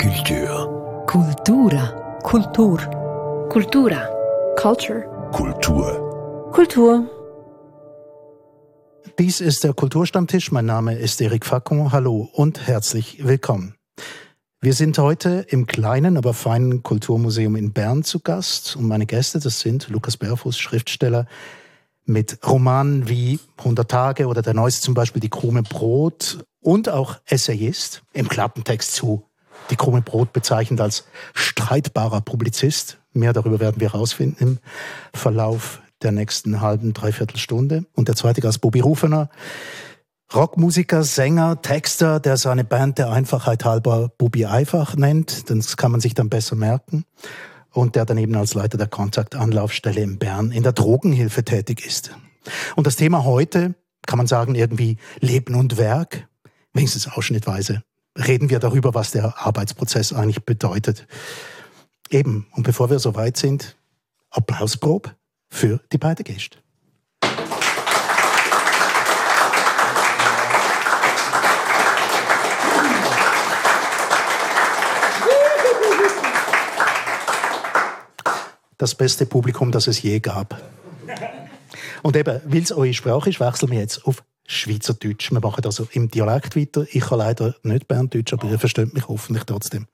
Kultur. Kultura. Kultur. Kultura. Culture. Kultur. Kultur. Dies ist der Kulturstammtisch. Mein Name ist Eric Facon. Hallo und herzlich willkommen. Wir sind heute im kleinen, aber feinen Kulturmuseum in Bern zu Gast. Und meine Gäste, das sind Lukas Berfuß, Schriftsteller, mit Romanen wie 100 Tage oder der neueste zum Beispiel Die Krume Brot und auch Essayist, im Klappentext zu Die Krume Brot bezeichnet als streitbarer Publizist. Mehr darüber werden wir herausfinden im Verlauf der nächsten halben, dreiviertel Stunde. Und der zweite Gast, Bobby Rufener, Rockmusiker, Sänger, Texter, der seine Band der Einfachheit halber Bobby Einfach nennt. Das kann man sich dann besser merken. Und der daneben als Leiter der Kontaktanlaufstelle in Bern in der Drogenhilfe tätig ist. Und das Thema heute, kann man sagen, irgendwie Leben und Werk, wenigstens ausschnittweise, reden wir darüber, was der Arbeitsprozess eigentlich bedeutet. Eben, und bevor wir soweit sind, Applausprobe für die beiden Gäste. Das beste Publikum, das es je gab. Und eben, weil es eure Sprache ist, wechseln wir jetzt auf Schweizerdeutsch. Wir machen also im Dialekt weiter. Ich kann leider nicht Berndeutsch, aber ihr versteht mich hoffentlich trotzdem.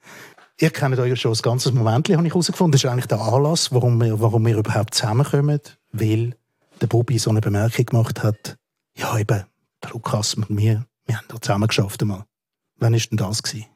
Ihr kennt euch schon ein ganzes Moment, habe ich herausgefunden. Das ist eigentlich der Anlass, warum wir, warum wir überhaupt zusammenkommen. Weil der Bobby so eine Bemerkung gemacht hat. Ja, eben, der Lukas und mir, wir haben da zusammen geschafft einmal. Wann war denn das? Gewesen?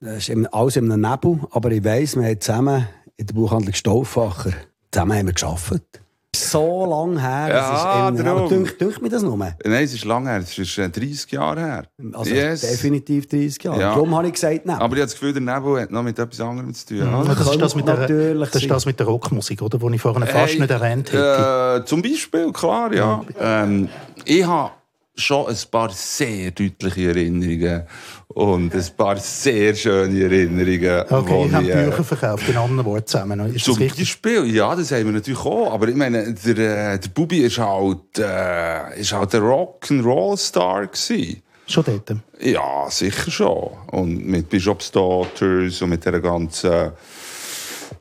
Das ist alles in einem Nebel, aber ich weiss, wir haben zusammen in der Buchhandlung Stauffacher zusammen haben wir gearbeitet. So lange her. Ja, das ist aber dünkt, dünkt mir das nur? Nein, es ist lange her. Es ist äh, 30 Jahre her. Also Yes. definitiv 30 Jahre. Ja. Darum habe ich gesagt, nein. Aber ich habe das Gefühl, der Nebel hat noch mit etwas anderem zu tun. Ja, oder? das, ist das, mit der, natürlich das ist das mit der Rockmusik, oder? Wo ich vorhin fast Hey, nicht erwähnt hätte. Äh, zum Beispiel, klar, ja. Ähm, ich habe schon ein paar sehr deutliche Erinnerungen und ein paar sehr schöne Erinnerungen. Okay, ich habe äh, Bücher verkauft, in anderen Worten zusammen. Ist Zum? Beispiel, ja, das haben wir natürlich auch. Aber ich meine, der, äh, der Bubi ist halt, äh, ist halt der Rock'n'Roll-Star gewesen. Schon dort. Ja, sicher schon. Und mit Bishop's Daughters und mit der ganzen,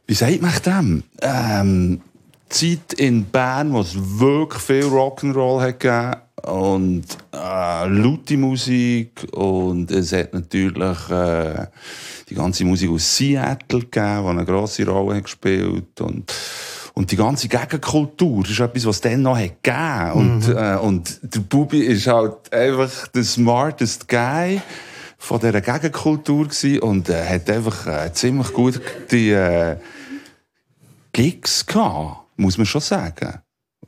wie sagt man dem? Ähm, Zeit in Bern, wo es wirklich viel Rock'n'Roll hat gegeben und äh, laute Musik und es hat natürlich äh, die ganze Musik aus Seattle gegeben, die eine grosse Rolle hat gespielt und und die ganze Gegenkultur ist etwas, was es dann noch hat gegeben. Und, äh, und der Bubi ist halt einfach der smartest Guy von dieser Gegenkultur gewesen und äh, hat einfach äh, ziemlich gut die äh, Gigs gehabt, muss man schon sagen.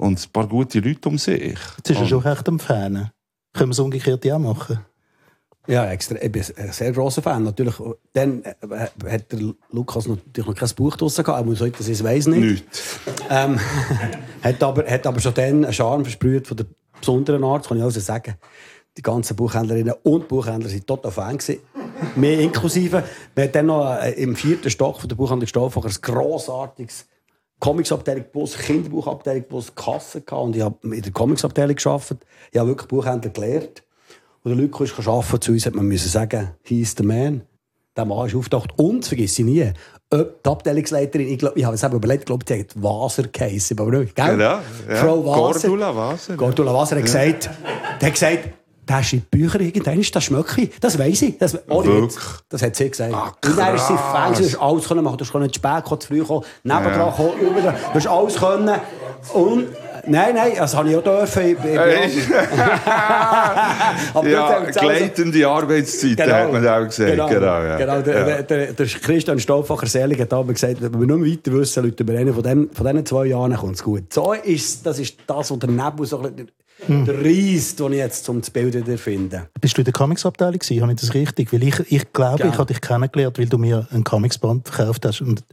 Und ein paar gute Leute um sich. Jetzt ist er schon recht am Fan. Können wir es umgekehrt ja machen? Ja, extra, ich bin ein sehr grosser Fan. Natürlich, dann äh, hat der Lukas natürlich noch kein Buch draussen gehabt, aber sollte das ist, weiss nicht. Nichts. Ähm, hat, aber, hat aber schon dann einen Charme versprüht von der besonderen Art, kann ich also sagen. Die ganzen Buchhändlerinnen und Buchhändler waren total Fan. Gewesen. Mehr inklusive. Wir hatten dann noch äh, im vierten Stock von der Buchhandlung Stauffacher ein grossartiges Comicsabteilung plus Kinderbuchabteilung plus Kasse gehabt. Und ich habe in der Comicsabteilung gearbeitet. Ich habe wirklich Buchhändler gelernt. Und der Lukas ist arbeiten zu uns, hat man müssen sagen, he is the man. Der Mann ist aufgetaucht. Und, vergiss ich nie, ob die Abteilungsleiterin, ich, glaub, ich habe es eben überlegt, glaube, die hat Waser geheissen, aber nicht, gell? Genau, ja. Frau Waser. Gordula Waser, ja. Gordula Waser hat gesagt, die hat gesagt, das schreibt Bücher irgendwann, das schmecke Das weiss ich. Das, ohne. Das hat sie gesagt. Ah, und dann ist sie krass. Fan, du hast alles können machen. Du konntest zu spät kommen, zu früh kommen, nebendran kommen, überall. Du hast alles können. Und, nein, nein, das habe ich auch dürfen. Ich, ich, Aber ja, gleitende Arbeitszeit, hat man auch gesagt. Genau, Genau, ja. genau der, Ja. der, der, der Christian Stauffacher Selig hat aber gesagt, wenn wir nur weiter wissen, Leute, über einen von, von diesen zwei Jahren kommt es gut. So ist, das ist das, was der Nebel so ein bisschen, Hm. der Reis, den ich jetzt zum Bild finde. Bist du in der Comicsabteilung gewesen? Habe ich das richtig? Weil ich, ich glaube, Ja. ich habe dich kennengelernt, weil du mir einen Comicsband verkauft hast. Und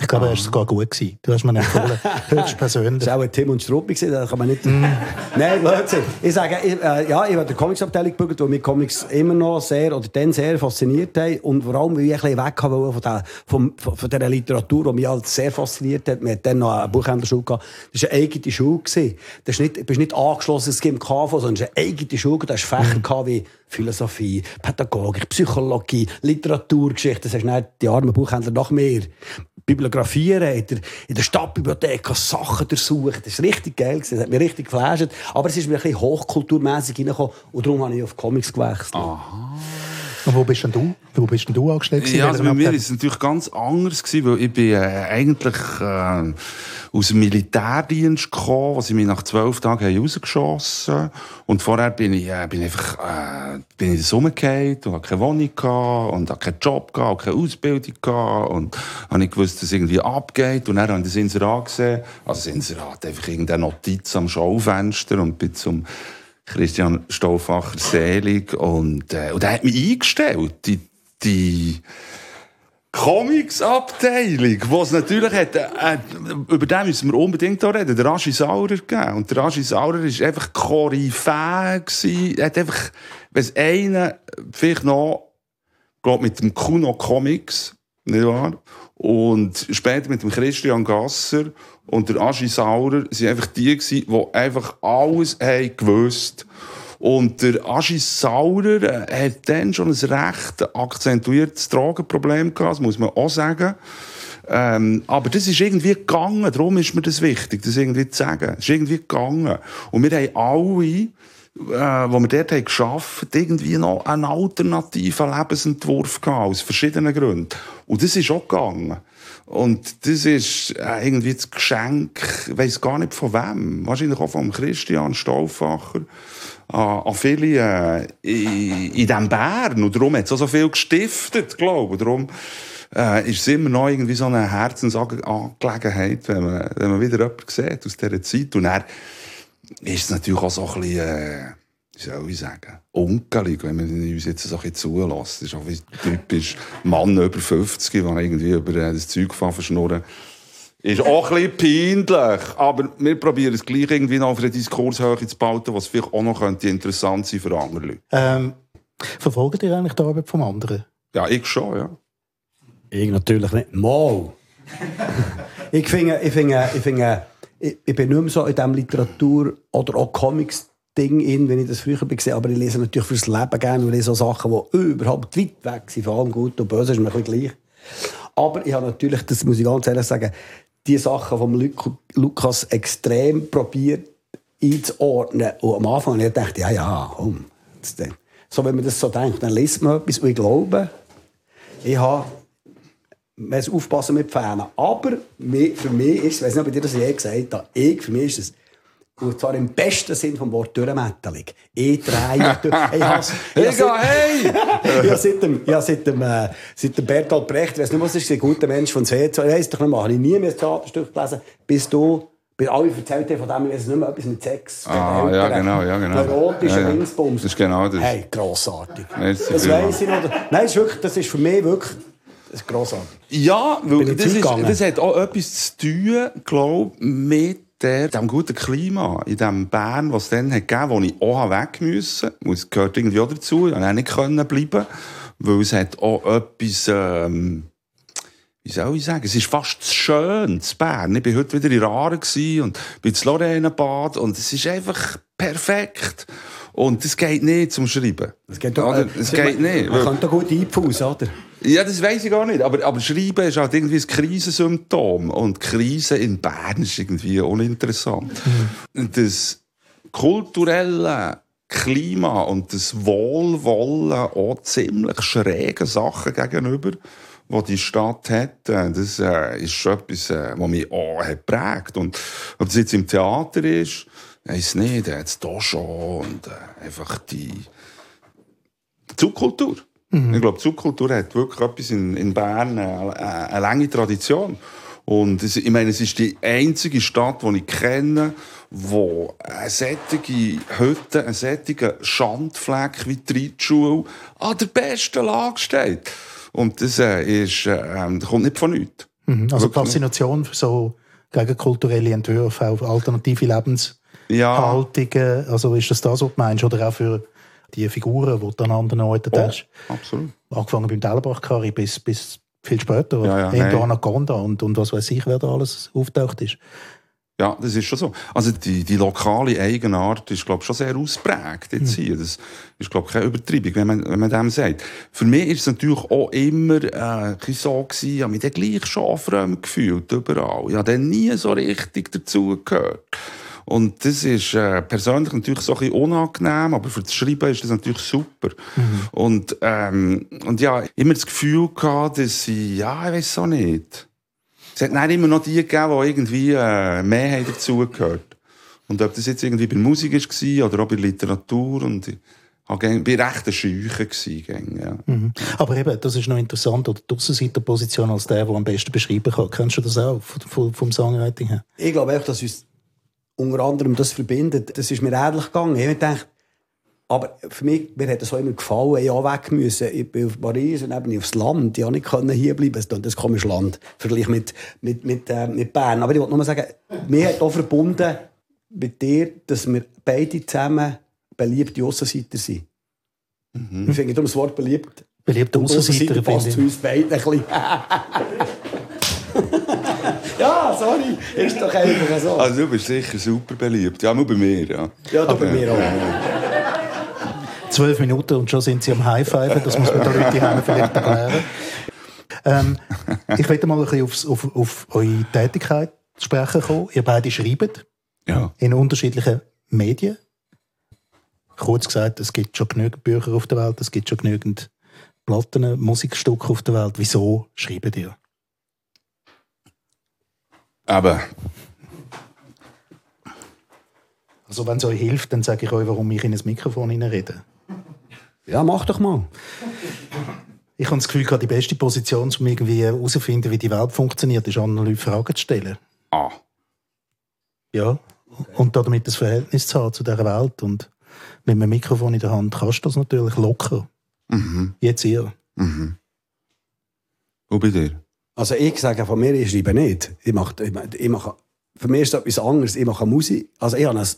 ich glaube, er war sogar gut. Gewesen. Du hast mir empfohlen, höchstpersönlich. Das war auch ein Tim und Struppi, da kann man nicht... Nein, Blödsinn. Ich sage, ich, äh, ja, ich habe der Comicsabteilung gebügelt, weil mich Comics immer noch sehr, oder dann sehr fasziniert haben. Und vor allem, weil ich ein bisschen weg wollte von, der, von, von dieser Literatur, die mich halt sehr fasziniert hat. Wir hatten dann noch eine Buchhändlerschule gehabt. Das war eine eigene Schule. Gewesen. Das ist nicht, du bist nicht angeschlossen es gibt KV so eine eigene Schule, da hast Fächer mhm. wie Philosophie, Pädagogik, Psychologie, Literaturgeschichte. Das hast du die armen Buchhändler noch mehr. Bibliografieren, in der, in der Stadtbibliothek Sachen durchsuchen. Das war richtig geil. Das hat mich richtig geflasht. Aber es ist mir ein bisschen hochkulturmässig reingekommen und darum habe ich auf Comics gewechselt. Aha. Und wo bist denn du? Wo bist denn du angestellt? Ja, also bei mir war es natürlich ganz anders gewesen, weil ich bin äh, eigentlich äh, aus dem Militärdienst gekommen, was ich mich nach zwölf Tagen rausgeschossen Und vorher bin ich, äh, bin einfach, äh, bin ich rumgefallen und hatte keine Wohnung gehabt und hatte keinen Job gehabt, keine Ausbildung gehabt und habe nicht gewusst, dass es irgendwie abgeht. Und dann habe ich das Inserat gesehen, also das Inserat, einfach irgendeine Notiz am Schaufenster und bin zum Christian Stauffacher selig und, äh, und er hat mich eingestellt, die, die Comics-Abteilung, wo es natürlich hat, äh, über den müssen wir unbedingt auch reden, der Rashi Saurer gegeben. Und der Rashi Saurer war einfach Koryphäe Er hat einfach, wenn es einen, vielleicht noch, glaub, mit dem Kuno Comics, nicht wahr? Und später mit dem Christian Gasser und der Aschi Saurer sind einfach die gewesen, die einfach alles haben gewusst. Und der Aschi Saurer äh, hat dann schon ein recht akzentuiertes Drogenproblem gehabt, das muss man auch sagen. Ähm, aber das ist irgendwie gegangen, darum ist mir das wichtig, das irgendwie zu sagen. Es ist irgendwie gegangen. Und wir haben alle, äh, wo wir dort haben geschafft, irgendwie noch einen alternativen Lebensentwurf gehabt, aus verschiedenen Gründen. Und das ist auch gegangen. Und das ist äh, irgendwie das Geschenk, ich weiss gar nicht von wem. Wahrscheinlich auch von Christian Stauffacher. An, an viele äh, in, in diesem Bern. Und darum hat es auch so viel gestiftet, glaube ich. Darum äh, ist es immer noch irgendwie so eine Herzensangelegenheit, wenn man, wenn man wieder jemanden sieht aus dieser Zeit. Und er ist es natürlich auch so ein bisschen... Äh, wie soll ich sagen, unkelig, wenn man uns jetzt so ein zulässt. Das ist auch wie typisch Mann über 50, der irgendwie über äh, das Zeug verschnurren. Ist auch ein bisschen peinlich. Aber wir probieren es gleich irgendwie noch auf eine Diskurshöhe zu bauen, was vielleicht auch noch könnte interessant sein für andere Leute. Ähm, verfolgt ihr eigentlich die Arbeit vom anderen? Ja, ich schon, ja. Ich natürlich nicht. Mal. ich finde, ich finde, ich finde, ich, ich bin nicht mehr so in diesem Literatur- oder auch Comics Ding in, wenn ich das früher gesehen aber ich lese natürlich fürs Leben gerne und lese so Sachen, die überhaupt weit weg sind, vor allem gut und böse ist mir ein gleich. Aber ich habe natürlich, das muss ich ganz ehrlich sagen, die Sachen vom Lukas extrem probiert einzuordnen. Und am Anfang habe ich gedacht, ja, ja, komm. So, wenn man das so denkt, dann liest man etwas und ich glaube, ich habe man muss aufpassen mit Fans. Aber für mich ist es, ich weiß nicht, ob ich dir das je gesagt habe, ich, für mich ist es und zwar im besten Sinn vom Wort durchmettelig. Ich drehe durch. Ich has, ich has, hey! ich habe seit dem, ich seit dem, äh, seit dem Bertolt Brecht, ich weiß nicht, was ist, ein guter Mensch von See, ich weiss doch nicht mehr, habe ich nie mehr ein Theaterstück gelesen, bis du, bis alle erzählt haben von dem, ich weiß nicht mehr, etwas mit Sex. Ah, ja, genau, ja, genau. Neurotischer ja, ja. Linksbums. Das ist genau das. Hey, grossartig. Das, das weiss ich noch. Nein, ist wirklich, das ist für mich wirklich, das ist grossartig. Ja, weil das, ist, das hat auch etwas zu tun, glaube ich, mit der, dem guten Klima in dem Bern, was es dann hat gegeben, wo ich auch weg musste, das gehört irgendwie auch dazu, ich konnte auch nicht können bleiben, weil es hat auch etwas, ähm, wie soll ich sagen, es ist fast zu schön, zu Bern. Ich war heute wieder in Raren und bin ins Lorrainebad und es ist einfach perfekt. Und das geht nicht zum Schreiben. Das geht, doch, äh, das geht nicht. Man kann da gut einfußen, oder? Ja, das weiß ich gar nicht. Aber, aber Schreiben ist halt irgendwie ein Krisensymptom. Und Krise in Bern ist irgendwie uninteressant. Mhm. Das kulturelle Klima und das Wohlwollen auch ziemlich schrägen Sachen gegenüber, die die Stadt hat, äh, das äh, ist schon etwas, äh, was mich auch hat prägt. Und ob das jetzt im Theater ist, weiß nicht, jetzt hier schon und äh, einfach die Subkultur. Mhm. Ich glaube, die Subkultur hat wirklich etwas in, in Bern, eine, äh, eine lange Tradition. Und es, ich meine, es ist die einzige Stadt, die ich kenne, wo eine sättige Hütte, ein sättiger Schandfleck wie die Reitschule an der besten Lage steht. Und das, äh, ist, äh, das kommt nicht von nichts. Mhm. Also Faszination für so gegen kulturelle Entwürfe, auch alternative Lebenshaltungen. Ja. Also ist das das, was du meinst? Oder auch für die Figuren, die du an anderen oh, hast. Absolut. Angefangen beim Dellenbach-Kari bis, bis viel später. Ja, ja, hey. Anaconda und, und was weiß ich, wer da alles auftaucht ist. Ja, das ist schon so. Also die, die lokale Eigenart ist, glaube ich, schon sehr ausprägt jetzt hier. Das ist, glaube ich, keine Übertreibung, wenn man, wenn man dem sagt. Für mich ist es natürlich auch immer äh, so gewesen, ich habe mich dann gleich schon gefühlt, überall. Ich habe dann nie so richtig dazugehört. Und das ist äh, persönlich natürlich so ein bisschen unangenehm, aber für das Schreiben ist das natürlich super. Und, ähm, und ja, immer das Gefühl gehabt, dass ich, ja, ich weiß auch nicht. Es hat dann immer noch die gegeben, die irgendwie äh, mehr haben dazugehört. Und ob das jetzt irgendwie bei Musik war oder auch bei Literatur. Und ich war recht ein Scheuche. Gewesen, ja. Mhm. Aber eben, das ist noch interessant, oder die Aussenseiterposition als der, der am besten beschreiben kann. Kennst du das auch vom, vom Songwriting her? Ich glaube auch, dass uns unter anderem das verbindet. Das ist mir ähnlich gegangen. Ich habe gedacht, aber für mich, mir hat es auch immer gefallen, ich auch weg müssen. Ich bin auf Paris und eben aufs Land. Ich konnte nicht hier bleiben. Das ist ein komisches Land. Vergleich mit, mit, mit, äh, mit Bern. Aber ich wollte nur mal sagen, mir hat auch verbunden mit dir, dass wir beide zusammen beliebte Aussenseiter sind. Mhm. Ich finde darum das Wort beliebt. Beliebte Aussenseiter passt zu uns beiden ein bisschen. sorry, ist doch einfach so. Also du bist sicher super beliebt. Ja, nur bei mir, ja. Ja, du bei mir auch. Zwölf Minuten und schon sind sie am High-Fiven. Das muss man den Leuten vielleicht erklären. Ähm, ich möchte mal ein bisschen aufs, auf, auf eure Tätigkeit zu sprechen kommen. Ihr beide schreibt Ja. in unterschiedlichen Medien. Kurz gesagt, es gibt schon genügend Bücher auf der Welt, es gibt schon genügend Platten, Musikstücke auf der Welt. Wieso schreibt ihr? Aber Also wenn es euch hilft, dann sage ich euch, warum ich in ein Mikrofon rede. Ja, mach doch mal. Ich habe das Gefühl, gehabt, die beste Position, um irgendwie herauszufinden, wie die Welt funktioniert, ist anderen Leuten Fragen zu stellen. ah, Ja. Und damit das Verhältnis zu haben zu dieser Welt. Und mit einem Mikrofon in der Hand kannst du das natürlich locker. Jetzt ihr. und bei dir? Also ich sage von mir, ich schreibe nicht. Ich mache, ich mache, für mich ist das etwas anderes. Ich mache Musik. Also ich habe eine,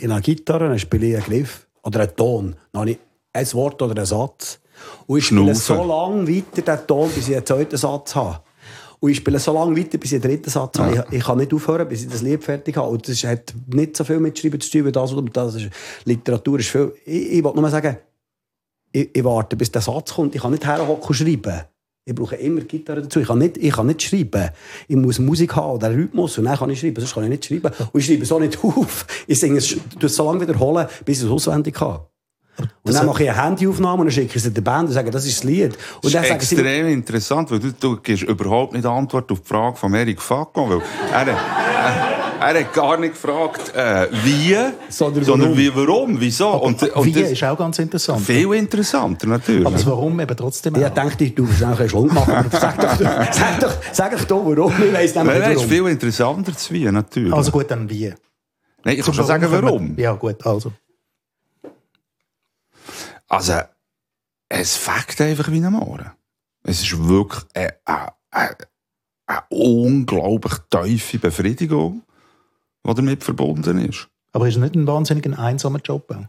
eine Gitarre, dann spiele ich einen Griff oder einen Ton. Dann habe ich ein Wort oder einen Satz. Und ich spiele so lange weiter den Ton, bis ich einen zweiten Satz habe. Und ich spiele so lange weiter, bis ich einen dritten Satz habe. Ich, ich kann nicht aufhören, bis ich das Lied fertig habe. Und das hat nicht so viel mit Schreiben zu tun, wie das und das. Ist, Literatur ist viel... Ich, ich wollte nur sagen, ich, ich warte, bis der Satz kommt. Ich kann nicht herhocken und schreiben. Ich brauche immer Gitarre dazu. Ich kann nicht, ich kann nicht schreiben. Ich muss Musik haben oder Rhythmus und dann kann ich schreiben. Sonst kann ich nicht schreiben. Und ich schreibe so nicht auf. Ich singe es, es so lange wiederholen, bis ich es auswendig habe. Und dann mache ich eine Handyaufnahme und dann schicke ich sie der Band und sage, das ist das Lied. Und Das dann ist sagen sie, extrem interessant, weil du, du gibst überhaupt nicht Antwort auf die Frage von Erik Facon, weil er, er, hat gar nicht gefragt, äh, wie, Sondern sondern warum. wie, warum, wieso. Und, und Wie das ist auch ganz interessant. viel interessanter, natürlich. Aber das Warum eben trotzdem ich auch. dachte, du willst auch ein Schlund machen, aber sag doch, sag doch, sag doch da, warum. Ich weiss nämlich Nein, nicht ist warum. viel interessanter zu wie, natürlich. Also gut, dann wie. nein, ich kann schon sagen, warum. Ja gut, also. Also, es fängt einfach wie ein Mohren. Es ist wirklich eine, eine, eine, eine unglaublich tiefe Befriedigung, die damit verbunden ist. Aber ist es nicht ein wahnsinnig einsamer Job? auch?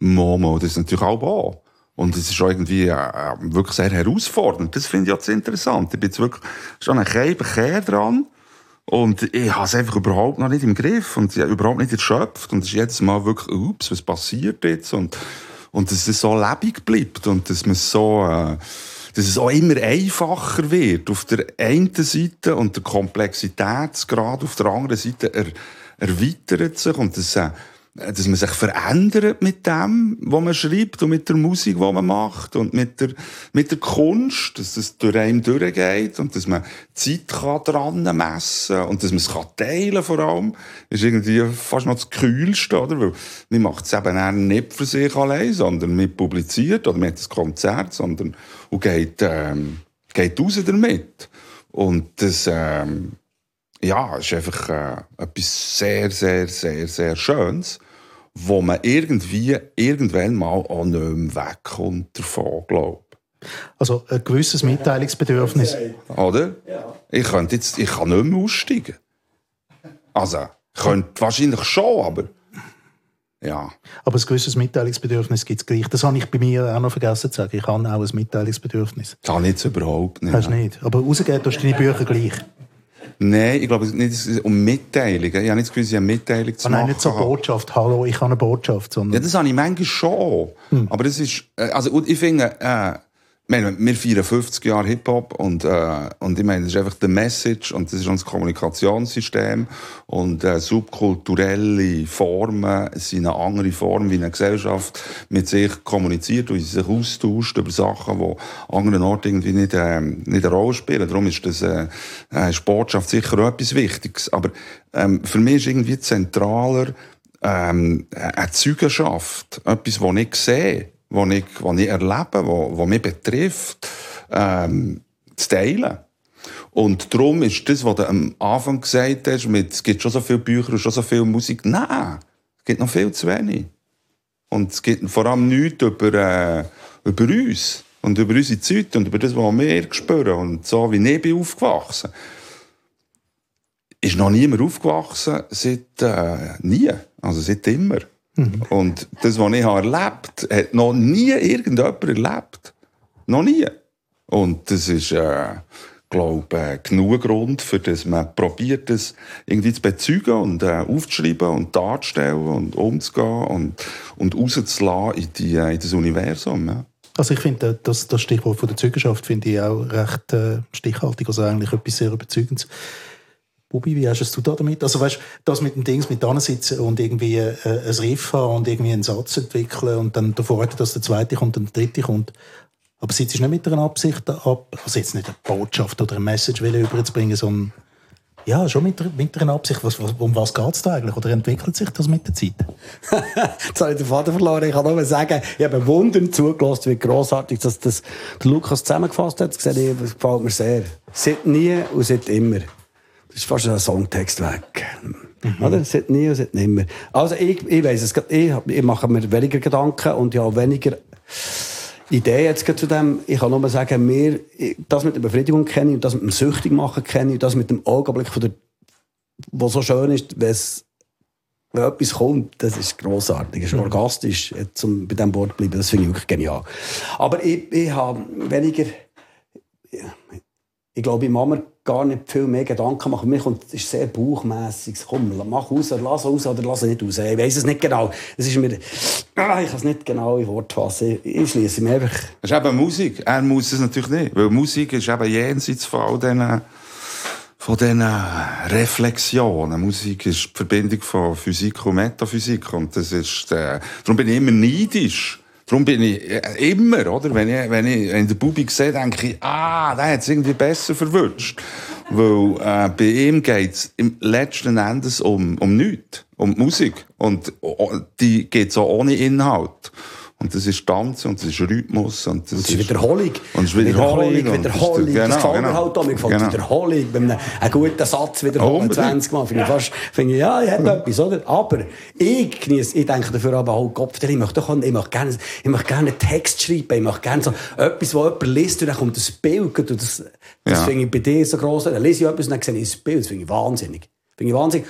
Momo, das ist natürlich auch wahr. Und es ist auch irgendwie äh, äh, wirklich sehr herausfordernd. Das finde ich jetzt interessant. Ich bin jetzt wirklich schon ein Kehr dran. Und ich habe es einfach überhaupt noch nicht im Griff und ich überhaupt nicht erschöpft. Und es ist jedes Mal wirklich, ups, was passiert jetzt? Und, und dass es so lebendig bleibt und dass man so, äh, dass es auch immer einfacher wird auf der einen Seite und der Komplexitätsgrad auf der anderen Seite er, erweitert sich und das, äh, dass man sich verändert mit dem, was man schreibt und mit der Musik, die man macht und mit der, mit der Kunst, dass das durch einen durchgeht und dass man Zeit kann dran messen und dass man es kann teilen vor allem, ist irgendwie fast noch das Kühlste, oder? Weil man macht es eben nicht für sich allein, sondern man publiziert oder man hat ein Konzert, sondern und geht, ähm, geht raus damit. Und das, ähm, ja, ist einfach äh, etwas sehr, sehr, sehr, sehr Schönes, wo man irgendwie irgendwann mal auch nicht mehr wegkommt davon, glaube Also ein gewisses Mitteilungsbedürfnis. ich. Oder? Ich könnte jetzt, ich kann nicht mehr aussteigen. Also, ich könnte wahrscheinlich schon, aber ja. Aber ein gewisses Mitteilungsbedürfnis gibt es gleich. Das habe ich bei mir auch noch vergessen zu sagen. Ich habe auch ein Mitteilungsbedürfnis. Das habe ich jetzt überhaupt nicht. Hast du nicht. Aber rausgeben tust du deine Bücher gleich. Nein, ich glaube nicht es geht um Mitteilung. Ich habe nicht das Gefühl, sie haben Mitteilung zu Ah, nein, machen. nicht so. Botschaft. Hallo, ich habe eine Botschaft, sondern. Ja, das habe ich manchmal schon. Aber das ist, äh, also, ich finde, äh, meine, wir feiern 50 Jahre Hip-Hop und, äh, und ich meine, das ist einfach die Message und das ist unser Kommunikationssystem und äh, subkulturelle Formen sind eine andere Form, wie eine Gesellschaft mit sich kommuniziert und sich austauscht über Sachen, die an anderen Orten irgendwie nicht, äh, nicht eine Rolle spielen. Darum ist das äh, äh, Sportschaft sicher auch etwas Wichtiges. Aber ähm, für mich ist irgendwie zentraler, ähm, eine Zeugenschaft, etwas, das ich sehe, das ich, was ich erlebe, was, was mich betrifft, ähm, zu teilen. Und darum ist das, was du am Anfang gesagt hast, mit, es gibt schon so viele Bücher und schon so viel Musik, nein, es gibt noch viel zu wenig. Und es gibt vor allem nichts über, äh, über uns und über unsere Zeit und über das, was wir spüren und so, wie ich bin aufgewachsen ist noch niemand aufgewachsen seit äh, nie, also seit immer. Und das, was ich habe erlebt hat noch nie irgendjemand erlebt. Noch nie. Und das ist, äh, glaube äh, genug Grund, für das man probiert, das irgendwie zu bezeugen und äh, aufzuschreiben und darzustellen und umzugehen und, und rauszulassen in, die, äh, in das Universum. Ja. Also ich finde, das, das Stichwort von der Zeugenschaft finde ich auch recht äh, stichhaltig, also eigentlich etwas sehr Überzeugendes. Bubi, wie hast du da damit? Also weißt, das mit dem Dings mit sitzen und irgendwie äh, ein Riff haben und irgendwie einen Satz entwickeln und dann davor warten, dass der zweite kommt und der dritte kommt. Aber sitzt nicht mit einer Absicht ab, also jetzt nicht eine Botschaft oder eine Message überzubringen, sondern ja, schon mit, mit einer Absicht. Was, was, um was geht es da eigentlich? Oder entwickelt sich das mit der Zeit? Jetzt habe ich den Vater verloren. Ich kann nur sagen, ich habe wundern zugelassen, wie grossartig dass das Lukas zusammengefasst hat. Das gefällt mir sehr. Seit nie und seit immer. Das ist fast ein Songtext weg. Oder? Seit nie und seit nimmer. Also ich, ich weiss es, ich, ich mache mir weniger Gedanken und habe weniger Idee jetzt zu dem. Ich kann nur sagen, mir, das mit der Befriedigung kenne ich, und das mit dem Süchtig machen kenne ich, und das mit dem Augenblick von der, was so schön ist, wenn es wenn etwas kommt, das ist grossartig. Das ist orgastisch, jetzt, um bei diesem Wort zu bleiben. Das finde ich wirklich genial. Aber ich, ich habe weniger... Ich glaube, ich mache mir gar nicht viel mehr Gedanken machen. Mir kommt, es ist sehr bauchmässig. Komm, mach raus, lass raus oder lass nicht raus. Ich weiß es nicht genau. Es ist mir... Ah, ich kann es nicht genau in Wort fassen. Ich, schließe mir einfach... Das ist eben Musik. Er muss es natürlich nicht. Weil Musik ist eben jenseits von all diesen, von diesen Reflexionen. Musik ist die Verbindung von Physik und Metaphysik. Und das ist, äh, darum bin ich immer neidisch. Darum bin ich immer, oder? Wenn ich, wenn ich in der Bubi sehe, denke ich, ah, der hat es irgendwie besser verwünscht. Weil, äh, bei ihm geht's im letzten Endes um, um nichts. Um Musik. Und oh, die geht so ohne Inhalt. Und das ist Tanzen und das ist Rhythmus und das Es ist Wiederholung. Und es ist Wiederholung. Wiederholung, und das ist- Wiederholung. genau, das gefällt mir genau. halt auch. Mir gefällt Genau. Wiederholung. Bei einem, guten Satz wiederholen, Unbedingt. 20 Mal. Finde ich fast, finde ich, ja, ich hätte etwas, oder? Aber ich genieße, ich denke dafür aber auch, Gott, ich möchte doch, ich möchte gerne, ich möchte gerne einen Text schreiben. Ich möchte gerne so etwas, wo jemand liest und dann kommt das Bild. Und das, das Ja. finde ich bei dir so gross. Dann lese ich etwas und dann sehe ich das Bild. Das finde ich wahnsinnig. Finde ich wahnsinnig.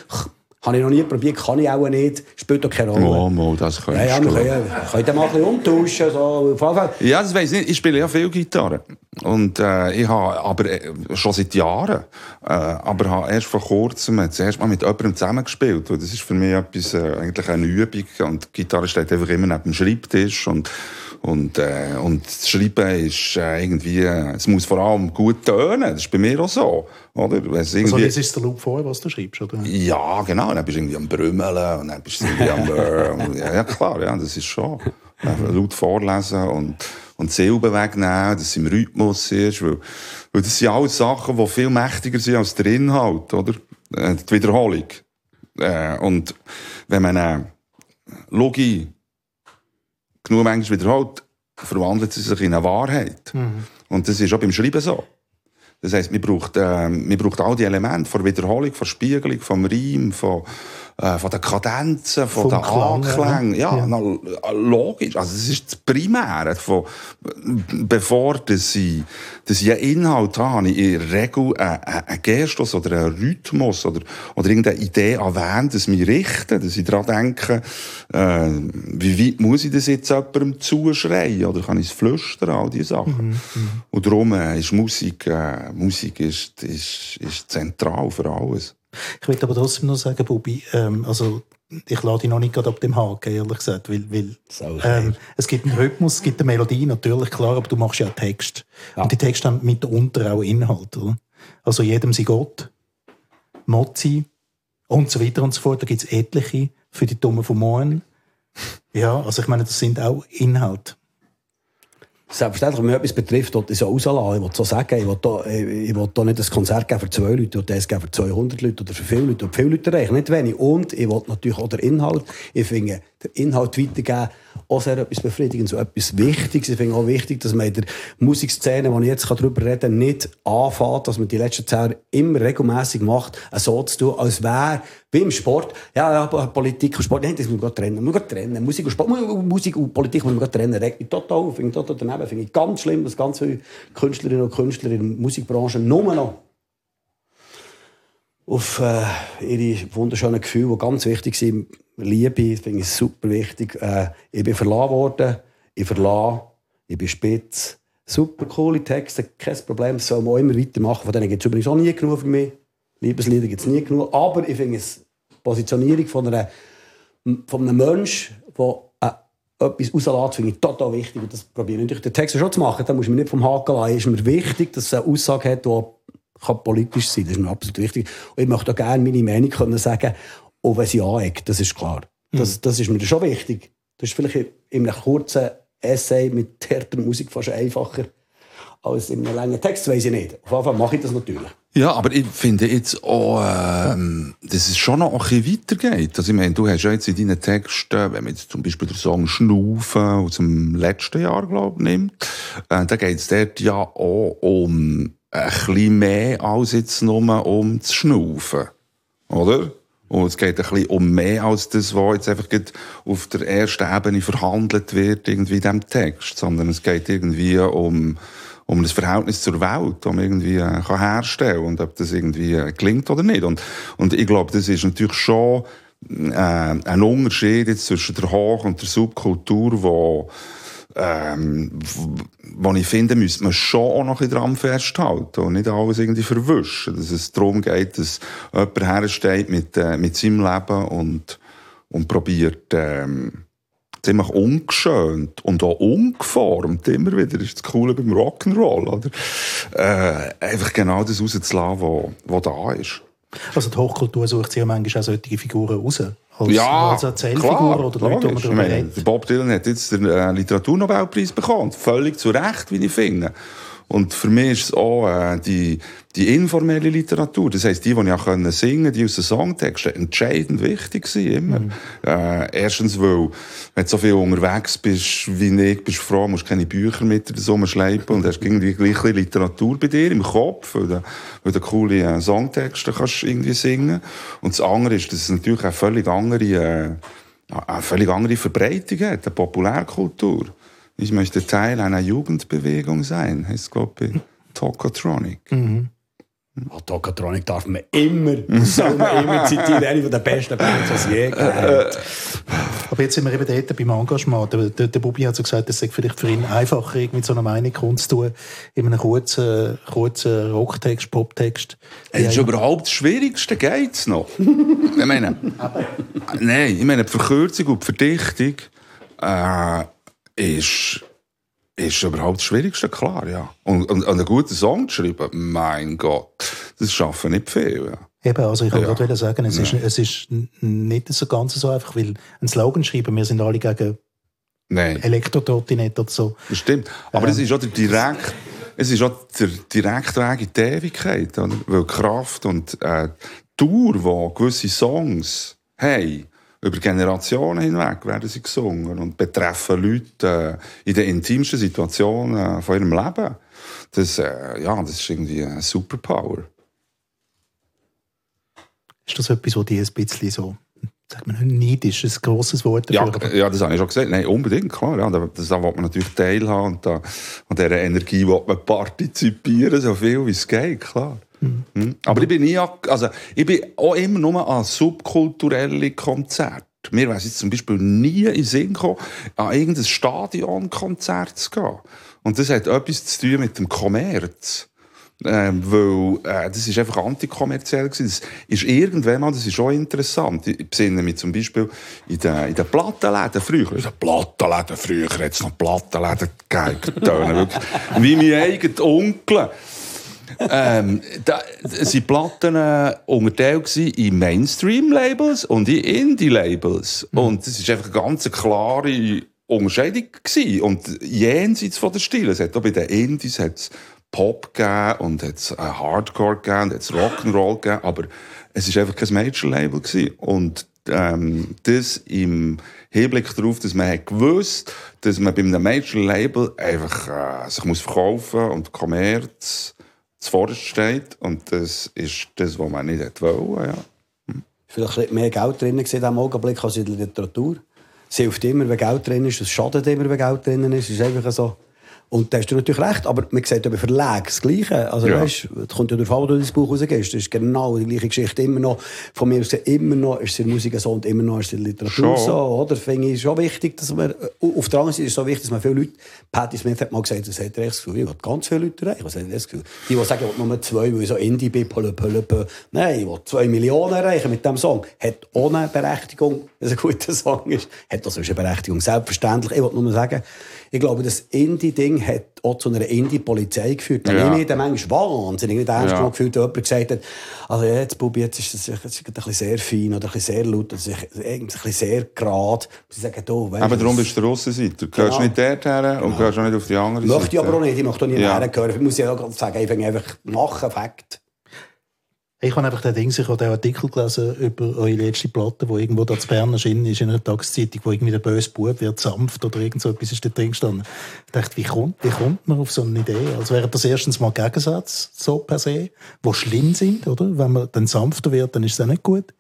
Habe ich noch nie probiert, kann ich auch nicht. Spielt doch keine Rolle. Mal, mal, das Ja, könntest ja, du. wir können, ja- können dann mal ein bisschen umtauschen. So. Ja, das weiss ich nicht. Ich spiele ja viel Gitarre. Und, äh, ich habe, aber, äh, schon seit Jahren, äh, aber habe erst vor kurzem, zuerst mal mit jemandem zusammengespielt. Und das ist für mich etwas, äh, eigentlich eine Übung. Und die Gitarre steht einfach immer neben dem Schreibtisch. Und, und, äh, und das Schreiben ist, äh, irgendwie, äh, es muss vor allem gut tönen. Das ist bei mir auch so. Oder? Wenn es Also irgendwie, das ist der Loop vorher, was du schreibst, oder? ja, genau. Und dann bist du irgendwie am Brümmeln und dann bist du irgendwie am... Äh, und- ja, ja, klar, ja, das ist schon. Einfach laut vorlesen und, und Silben wegnehmen, dass es im Rhythmus ist. Weil, weil das sind alles Sachen, die viel mächtiger sind als der Inhalt, oder? Äh, Die Wiederholung. Äh, und wenn man äh, Logie genug manchmal wiederholt, verwandelt sie sich in eine Wahrheit. Und das ist auch beim Schreiben so. Das heisst, man braucht, äh, man braucht all die Elemente von Wiederholung, von Spiegelung, vom Reim, von, äh, von den Kadenzen, von den Anklängen. Ja, ja. na, äh, logisch. Also, das ist das Primäre. Von, bevor dass ich, dass ich einen Inhalt habe, habe ich in der Regel einen, einen Gestus oder einen Rhythmus oder, oder irgendeine Idee an wen das mich richten, dass ich daran denke, äh, wie weit muss ich das jetzt jemandem zuschreien oder kann ich es flüstern, all diese Sachen. Und darum äh, ist Musik äh, Musik ist, ist, ist zentral für alles. Ich will aber trotzdem noch sagen, Bubi, ähm, also ich lade dich noch nicht gerade ab dem Haken, ehrlich gesagt, weil, weil ähm, es gibt einen Rhythmus, es gibt eine Melodie, natürlich, klar, aber du machst ja Text. Ja. Und die Texte haben mitunter auch Inhalt, oder? Also jedem sein Gott, Mozi und so weiter und so fort. Da gibt es etliche für die Dummen von morgen. Ja, also ich meine, das sind auch Inhalte. Selbstverständlich, wenn mich etwas betrifft, will ich so rauslassen. Ich will so sagen, ich will, da nicht ein Konzert geben für zwei Leute, will das geben für 200 Leute oder für viele Leute. Und viele Leute erreichen, nicht wenig. Und ich will natürlich auch den Inhalt, ich finde, den Inhalt weitergeben, auch sehr etwas befriedigend, so etwas Wichtiges. Ich finde auch wichtig, dass man in der Musikszene, wo ich jetzt darüber reden kann, nicht anfängt, dass man die letzten zehn Jahre immer regelmäßig macht, so zu tun, als wäre, wie im Sport, ja, ja, Politik und Sport, nein, das muss man trennen. Man muss trennen. Musik und Sport, Musik und Politik muss man trennen. Regt mich total auf, finde ich total daneben. Finde ich ganz schlimm, dass ganz viele Künstlerinnen und Künstler in der Musikbranche nur noch auf äh, ihre wunderschönen Gefühle, die ganz wichtig sind, Liebe, finde ich super wichtig. Äh, ich bin verlassen worden, ich verlasse, ich bin spitz. Super coole Texte, kein Problem, das soll man auch immer weitermachen. Von denen gibt es übrigens auch nie genug für mich. Liebeslieder gibt es nie genug. Aber ich finde es Positionierung von, einer, von einem Menschen, der äh, etwas rauslässt, finde ich total wichtig. Und das probiere ich natürlich den Text schon zu machen. Da muss man nicht vom Haken lassen. Es ist mir wichtig, dass es eine Aussage hat, die kann politisch sein. Das ist mir absolut wichtig. Und ich möchte auch gerne meine Meinung können sagen auch wenn sie aneckt, das ist klar. Das, mhm. das ist mir schon wichtig. Das ist vielleicht in einem kurzen Essay mit Theatermusik fast einfacher als in einem langen Text, weiß ich nicht. Auf jeden Fall mache ich das natürlich. Ja, aber ich finde jetzt auch, ähm, dass es schon noch ein bisschen weitergeht. Also ich meine, du hast ja jetzt in deinen Texten, wenn man jetzt zum Beispiel den Song «Schnaufen» aus dem letzten Jahr, glaube ich, nimmt, äh, da geht es dort ja auch um ein bisschen mehr als jetzt nur um das Schnaufen. Oder? Und es geht ein bisschen um mehr als das, was jetzt einfach auf der ersten Ebene verhandelt wird, irgendwie in diesem Text. Sondern es geht irgendwie um, um das Verhältnis zur Welt, das man irgendwie äh, kann herstellen kann und ob das irgendwie äh, gelingt oder nicht. Und, und ich glaube, das ist natürlich schon äh, ein Unterschied jetzt zwischen der Hoch- und der Subkultur, wo ähm, wo ich finde, müsste man schon auch noch ein dran festhalten und nicht alles irgendwie verwischen. Dass es darum geht, dass jemand hersteht mit, äh, mit seinem Leben und, und probiert, ähm, ziemlich ungeschönt und auch ungeformt immer wieder, das ist das Coole beim Rock'n'Roll, oder? Äh, einfach genau das rauszulassen, was, was da ist. Also die Hochkultur sucht sich ja manchmal auch solche Figuren raus. Als, ja, als Erzählfigur oder Leute, die man darüber redet. Bob Dylan hat jetzt den äh, Literaturnobelpreis bekommen. Völlig zu Recht, wie ich finde. Und für mich ist es auch äh, die, die informelle Literatur, das heisst, die, die ich auch können singen die aus den Songtexten, entscheidend wichtig sind, immer. Mhm. Äh, erstens, weil, wenn du so viel unterwegs bist wie ich, bist du froh, musst keine Bücher mit dir so schleipen und hast irgendwie gleich Literatur bei dir im Kopf, weil du, weil du coole äh, Songtexte kannst irgendwie singen. Und das andere ist, dass es natürlich eine völlig andere, äh, eine völlig andere Verbreitung hat, eine Populärkultur. Ich möchte Teil einer Jugendbewegung sein, heißt, glaube ich, Tokotronic. Mhm. Oh, Tokotronic darf man immer, soll man immer zitieren, eine der besten Bands, die es je gegeben hat. Aber jetzt sind wir eben dort beim Engagement. Der, der, der Bubi hat so gesagt, es sei vielleicht für ihn einfacher, mit so einer Meinung kundzutun, in einem kurzen, kurzen Rocktext, Poptext. Das ist überhaupt das Schwierigste, geht's noch? ich meine, nein, ich meine, die Verkürzung und die Verdichtung, äh, ist, ist überhaupt das Schwierigste, klar, ja. Und, und, und einen guten Song zu schreiben, mein Gott, das schaffen nicht viel, ja. Eben, also ich wollte ja. gerade sagen, es, ja. ist, es ist nicht so ganz so einfach, weil ein Slogan schreiben, wir sind alle gegen Elektrotrotinette oder so. Das stimmt, aber ähm, es ist auch der direkt, es ist auch der Direktweg in die Ewigkeit, oder? weil Kraft und äh, die Tour, die gewisse Songs haben, über Generationen hinweg werden sie gesungen und betreffen Leute äh, in den intimsten Situationen äh, von ihrem Leben. Das, äh, ja, das ist irgendwie eine Superpower. Ist das etwas, was dir ein bisschen so, sagt man nicht, ist ein grosses Wort dafür? Ja, ja, das habe ich schon gesagt. Nein, unbedingt, klar. Ja, das da will man natürlich teilhaben und da, an dieser Energie will man partizipieren, so viel wie es geht, klar. Mhm. Aber ich bin nie, also ich bin auch immer nur an subkulturelle Konzerte. Mir wäre jetzt zum Beispiel nie in Sinn gekommen, an irgendein Stadionkonzert zu gehen. Und das hat etwas zu tun mit dem Kommerz. Ähm, weil äh, das ist einfach antikommerziell gewesen. Das ist irgendwann mal, das ist schon interessant. Ich besinne mich zum Beispiel in den, in den Plattenläden früher. In den Plattenläden früher hat es noch Plattenläden gegeben. Wie mein eigener Onkel. Ähm, da sind Platten äh, unterteilt in Mainstream-Labels und in Indie-Labels. Mhm. Und das ist einfach eine ganz klare Unterscheidung gewesen. Und jenseits von der Stile. Es hat auch bei den Indies hat's Pop gegeben und hat's Hardcore gegeben und hat's Rock'n'Roll gegeben. Aber es war einfach kein Major-Label gewesen. Und ähm, das im Hinblick darauf, dass man hat gewusst, dass man bei einem Major-Label einfach äh, sich muss verkaufen und Kommerz zuvorderst steht. Und das ist das, was man nicht wollte. Ja. Hm. Vielleicht mehr Geld drin in diesem Augenblick als in der Literatur. Es hilft immer, wenn Geld drin ist. Es schadet immer, wenn Geld drin ist. Es ist einfach so. Und da hast du natürlich recht, aber man sieht über Verlag das Gleiche. Also, ja. weißt, es kommt ja darauf an, wo du das Buch rausgehst. Das ist genau die gleiche Geschichte. Immer noch, von mir aus immer noch ist es in Musik so und immer noch ist es in Literatur schon. so, oder? Finde ich schon wichtig, dass man, auf der anderen Seite ist es so wichtig, dass man viele Leute, Patti Smith hat mal gesagt, das hat er echt das Gefühl, ich will ganz viele Leute erreichen. Was hat das Gefühl? Die, die sagen, ich will nur zwei, weil ich so Indie bin, pölle, pölle, pölle. Nein, ich will zwei Millionen erreichen mit diesem Song. Hat ohne Berechtigung, dass es ein guter Song ist, hat das eine Berechtigung. Selbstverständlich. Ich will nur sagen, ich glaube, das Indie-Ding hat auch zu einer Indie-Polizei geführt. Ja. habe ich mich manchmal wahnsinnig nicht ernst ja. gefühlt, wenn jemand gesagt hat, also jetzt, Bubi, jetzt ist das ein bisschen sehr fein oder ein bisschen sehr laut, oder ein bisschen sehr gerade. Sie sagen, oh, weißt, Aber darum bist du der Russenseite. Du gehörst genau. nicht dorthin und gehörst auch nicht auf die andere Seite. Möchte ich aber auch nicht. Ich möchte auch nicht ja. hergehören. Ich muss ja auch sagen, ich einfach machen, Fakt. Ich habe einfach den Ding, ich habe den Artikel gelesen über eure letzte Platte, wo irgendwo da zu Bern erschienen ist, in einer Tageszeitung, wo irgendwie der böse Bub wird sanft oder irgend so etwas ist da drin gestanden. Ich dachte, wie kommt, wie kommt man auf so eine Idee? Also wäre das erstens mal Gegensatz, so per se, wo schlimm sind, oder? Wenn man dann sanfter wird, dann ist das auch nicht gut.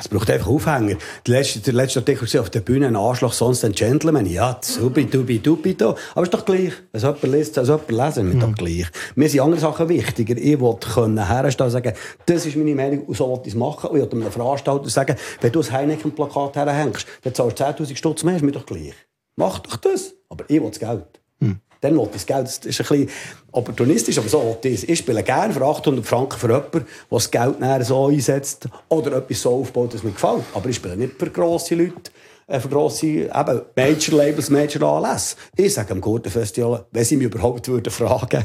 Es braucht einfach Aufhänger. Der letzte, der letzte Artikel war auf der Bühne ein Anschlag, sonst ein Gentleman. Ja, subi, dubi, dubi, do. Aber ist doch gleich. Wenn jemand liest, soll jemand lesen. Ist mhm. doch gleich. Mir sind andere Sachen wichtiger. Ich wollte können herstellen und sagen, das ist meine Meinung und so wollte ich es machen. Und ich wollte einem Veranstalter sagen, wenn du ein Heineken-Plakat herhängst, dann zahlst du 10'000 Stutz mehr, ist mir doch gleich. Mach doch das. Aber ich will das Geld. Dann will Geld. Das ist ein bisschen opportunistisch, aber so will ich Ich spiele gerne für 800 Franken für jemanden, der das Geld so einsetzt oder etwas so aufbaut, das mir gefällt. Aber ich spiele nicht für grosse Leute für grosse eben, Major-Labels, Major-Anlässe. Ich sage am Gurtenfestival, wenn sie mich überhaupt würden fragen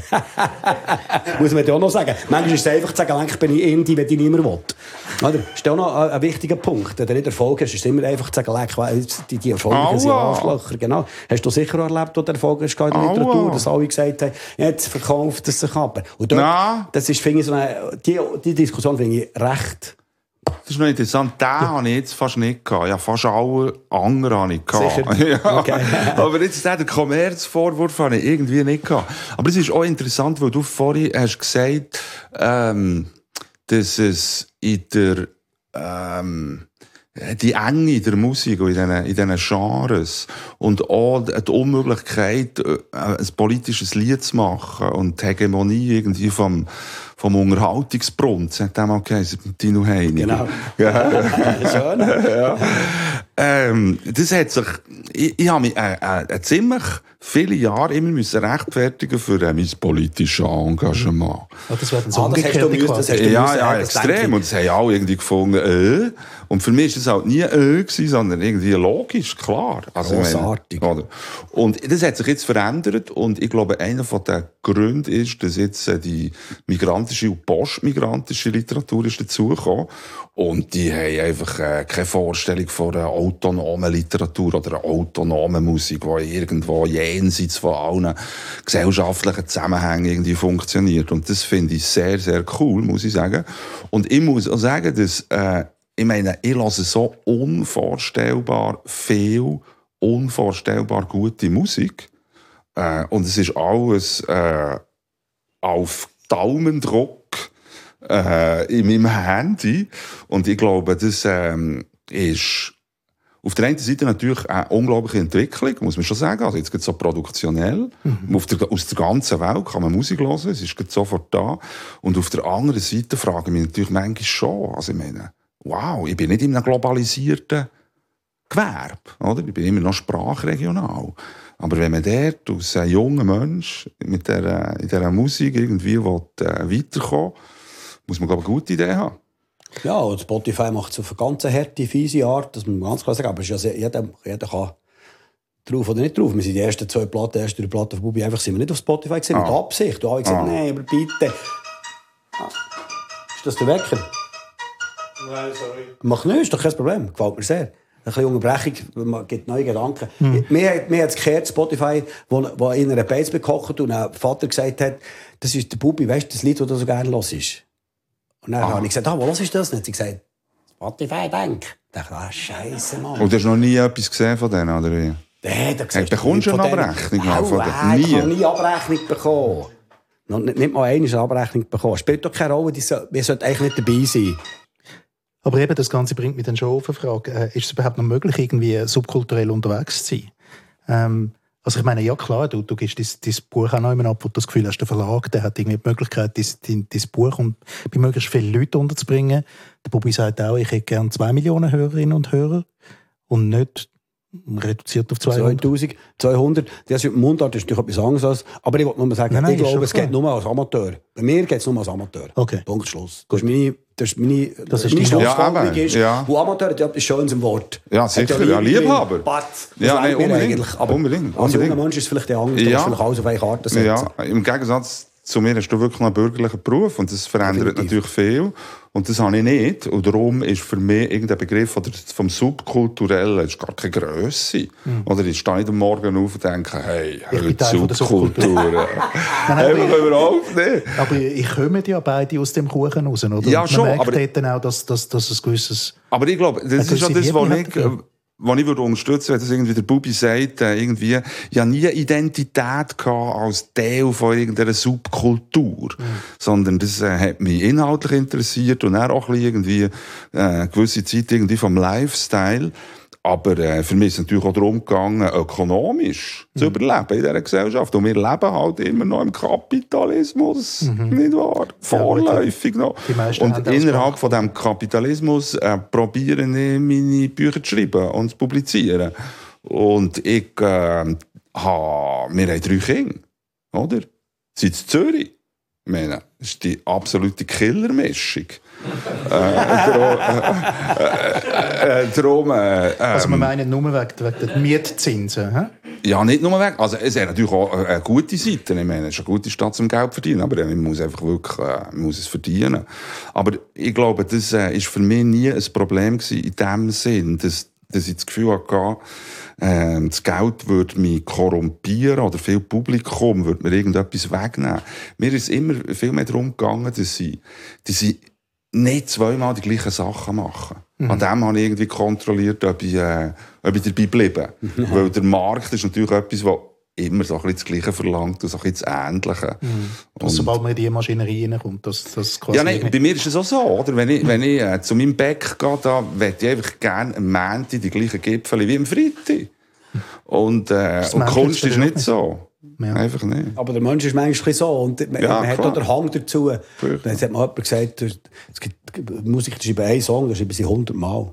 muss man ja auch noch sagen. Manchmal ist es einfach zu sagen, eigentlich bin ich Indie, wenn ich niemand will. Oder? Das ist auch noch ein, ein wichtiger Punkt. Wenn du nicht Erfolg hast, ist es immer einfach zu sagen, die, die Erfolge sind Arschlöcher. Genau. Hast du sicher erlebt, wo der Erfolg ist in der Literatur, dass alle gesagt haben, jetzt verkauft es sich aber. Und dort, das ist, finde ich, so eine, die, die Diskussion finde ich recht das ist noch interessant. Den ja. habe ich jetzt fast nicht gehabt. Ja, fast alle anderen habe ich gehabt. ja. Okay. Aber jetzt der Kommerzvorwurf habe ich irgendwie nicht gehabt. Aber es ist auch interessant, weil du vorhin hast gesagt, ähm, dass es in der, ähm, die Enge der Musik und in diesen, in diesen Genres und auch die Unmöglichkeit, äh, ein politisches Lied zu machen und die Hegemonie irgendwie vom, vom Unterhaltungsbrunnen, hat der mal geheißen, Tino Heini. Genau. Ja. Schön. ja. Ähm, das hat sich, ich, ich habe mich äh, äh, ziemlich viele Jahre immer müssen rechtfertigen für äh, mein politisches Engagement. Oh, das wäre dann so ah, das hast du müssen, das hast du Ja, müssen, ja, extrem. Und das haben alle irgendwie gefunden, äh. Und für mich war das halt nie äh gewesen, sondern irgendwie logisch, klar. Also, Grossartig. Meine, und das hat sich jetzt verändert und ich glaube, einer von den Gründen ist, dass jetzt äh, die migrantische und postmigrantische Literatur ist dazugekommen. Und die haben einfach äh, keine Vorstellung von einer autonomen Literatur oder einer autonomen Musik, die irgendwo jenseits von allen gesellschaftlichen Zusammenhängen irgendwie funktioniert. Und das finde ich sehr, sehr cool, muss ich sagen. Und ich muss auch sagen, dass, äh, ich meine, ich lasse so unvorstellbar viel, unvorstellbar gute Musik. Äh, und es ist alles äh, auf Daumendruck äh, in meinem Handy. Und ich glaube, das ähm, ist auf der einen Seite natürlich eine unglaubliche Entwicklung, muss man schon sagen. Also jetzt geht so produktionell. Mhm. Der, aus der ganzen Welt kann man Musik hören, es ist sofort da. Und auf der anderen Seite frage ich mich natürlich manchmal schon, also ich meine, wow, ich bin nicht in einem globalisierten Gewerbe, oder? Ich bin immer noch sprachregional. Aber wenn man dort als ein junger Mensch mit der, in dieser Musik irgendwie will, äh, weiterkommen muss man, glaube ich, eine gute Idee haben. Ja, und Spotify macht es auf eine ganz harte, fiese Art, das muss man ganz klar sagen. Aber es ist ja sehr, jeder, jeder kann drauf oder nicht drauf. Wir sind die ersten zwei Platten, die ersten drei Platten von Bubi, einfach sind wir nicht auf Spotify gesehen, Ah. mit Absicht. Und alle gesagt, Ah. nein, aber bitte. Ah. Ist das der Wecker? Nein, sorry. Mach nichts, ist doch kein Problem. Gefällt mir sehr. Ein bisschen Unterbrechung, man gibt neue Gedanken. Hm. Mir, hat- mir hat es gehört, Spotify, wo, wo in einer Beiz bekocht und ein Vater gesagt hat, das ist der Bubi, weißt du, das Lied, das du so gerne hörst. Und dann habe ich gesagt, ah, wo hörst du das? Und dann hat sie gesagt, Spotify, denk. Ich dachte, ah, Scheiße, Mann. Und du hast noch nie etwas gesehen von denen, oder wie? Nee, da siehst bekommst du von eine Abrechnung von Au, denen? äh, Ich Nie? habe nie Abrechnung bekommen. Noch nicht, nicht mal eine Abrechnung bekommen. Spielt doch keine Rolle, die so- wir sollten eigentlich nicht dabei sein. Aber eben, das Ganze bringt mich dann schon auf eine Frage. Äh, ist es überhaupt noch möglich, irgendwie subkulturell unterwegs zu sein? Ähm, also ich meine, ja klar, du, du gibst dein, dein Buch auch noch immer ab, wo du das Gefühl hast, der Verlag der hat irgendwie die Möglichkeit, dein, dein, Buch und bei möglichst vielen Leuten unterzubringen. Der Bobby sagt auch, ich hätte gerne zwei Millionen Hörerinnen und Hörer und nicht reduziert auf 200. 2000, 200, das ist Mundart ist natürlich etwas anderes. als- Aber ich wollte nur mal sagen, Nein, nein, ich glaube, es geht nur als Amateur. Bei mir geht es nur als Amateur. Okay. Punkt, Schluss. Das ist meine, das ist meine, Das ist meine Schlussfolgerung Ja, ist, ja. wo Amateur hat ja etwas Schönes im Wort. Ja, sicher, ja, Liebhaber. Batz. Ja, nein, unbedingt, eigentlich. Aber unbedingt, Als junger. Mensch ist es vielleicht der andere, ja. Vielleicht alles auf eine Karte setzen. Ja, im Gegensatz zu mir hast du wirklich noch einen bürgerlichen Beruf und das verändert Definitiv. natürlich viel. Und das habe ich nicht. Und darum ist für mich irgendein Begriff oder vom Subkulturellen ist gar keine Grösse. Oder ich stehe nicht am Morgen auf und denke, hey, heute können überhaupt nicht. Aber ich komme ja beide aus dem Kuchen raus, oder? Ja, Und schon, Man merkt aber- dort dann auch, dass, dass, dass es gewisses... Aber ich glaube, das ist ja das, was ich. Was ich würde unterstützen, wenn das irgendwie der Bubi sagt, äh, irgendwie, ich habe nie Identität gehabt als Teil von irgendeiner Subkultur. Mhm. Sondern das äh, hat mich inhaltlich interessiert und auch ein bisschen irgendwie, äh, eine gewisse Zeit irgendwie vom Lifestyle. Aber äh, für mich ist es natürlich auch darum gegangen, ökonomisch Mhm. zu überleben in dieser Gesellschaft. Und wir leben halt immer noch im Kapitalismus, nicht wahr? Vorläufig noch. Mhm. Die meisten Und innerhalb von dem Kapitalismus äh, probiere ich meine Bücher zu schreiben und zu publizieren. Und ich äh, habe, wir haben drei Kinder, oder? Sind in Zürich. Ich meine, das ist die absolute Killermischung. Äh, darum, äh, äh, darum, äh, Also wir ähm, meinen nur wegen, wegen der Mietzinsen. hä? ja, nicht nur weg. Also, es hat natürlich auch eine gute Seite. Ich meine, es ist eine gute Stadt zum Geld verdienen. Aber man muss einfach wirklich, äh, man muss es verdienen. Aber ich glaube, das äh, ist für mich nie ein Problem gewesen, in dem Sinn, dass, dass ich das Gefühl hatte, äh, das Geld würde mich korrumpieren oder viel Publikum würde mir irgendetwas wegnehmen. Mir ist immer viel mehr darum gegangen, dass sie, dass sie nicht zweimal die gleichen Sachen machen. An dem habe ich irgendwie kontrolliert, ob ich, äh, ob ich dabei bleibe. Weil der Markt ist natürlich etwas, was immer so ein bisschen das Gleiche verlangt und so ein bisschen das Ähnliche. Dass sobald man in die Maschinerie reinkommt, dass das quasi... Ja, nein, bei mir ist es auch so, oder? Wenn ich, wenn ich äh, zu meinem Bäck gehe, da möchte ich einfach gerne am Montag die gleichen Gipfel wie am Freitag. Und, äh, und Kunst ist nicht. so. Ja. Einfach nicht. Aber der Mensch ist manchmal so. Und man, Ja, man hat auch den Hang dazu. Fürcht. Dann hat mal jemand gesagt, es gibt Musiker schreiben einen Song, das schreiben sie 100 Mal.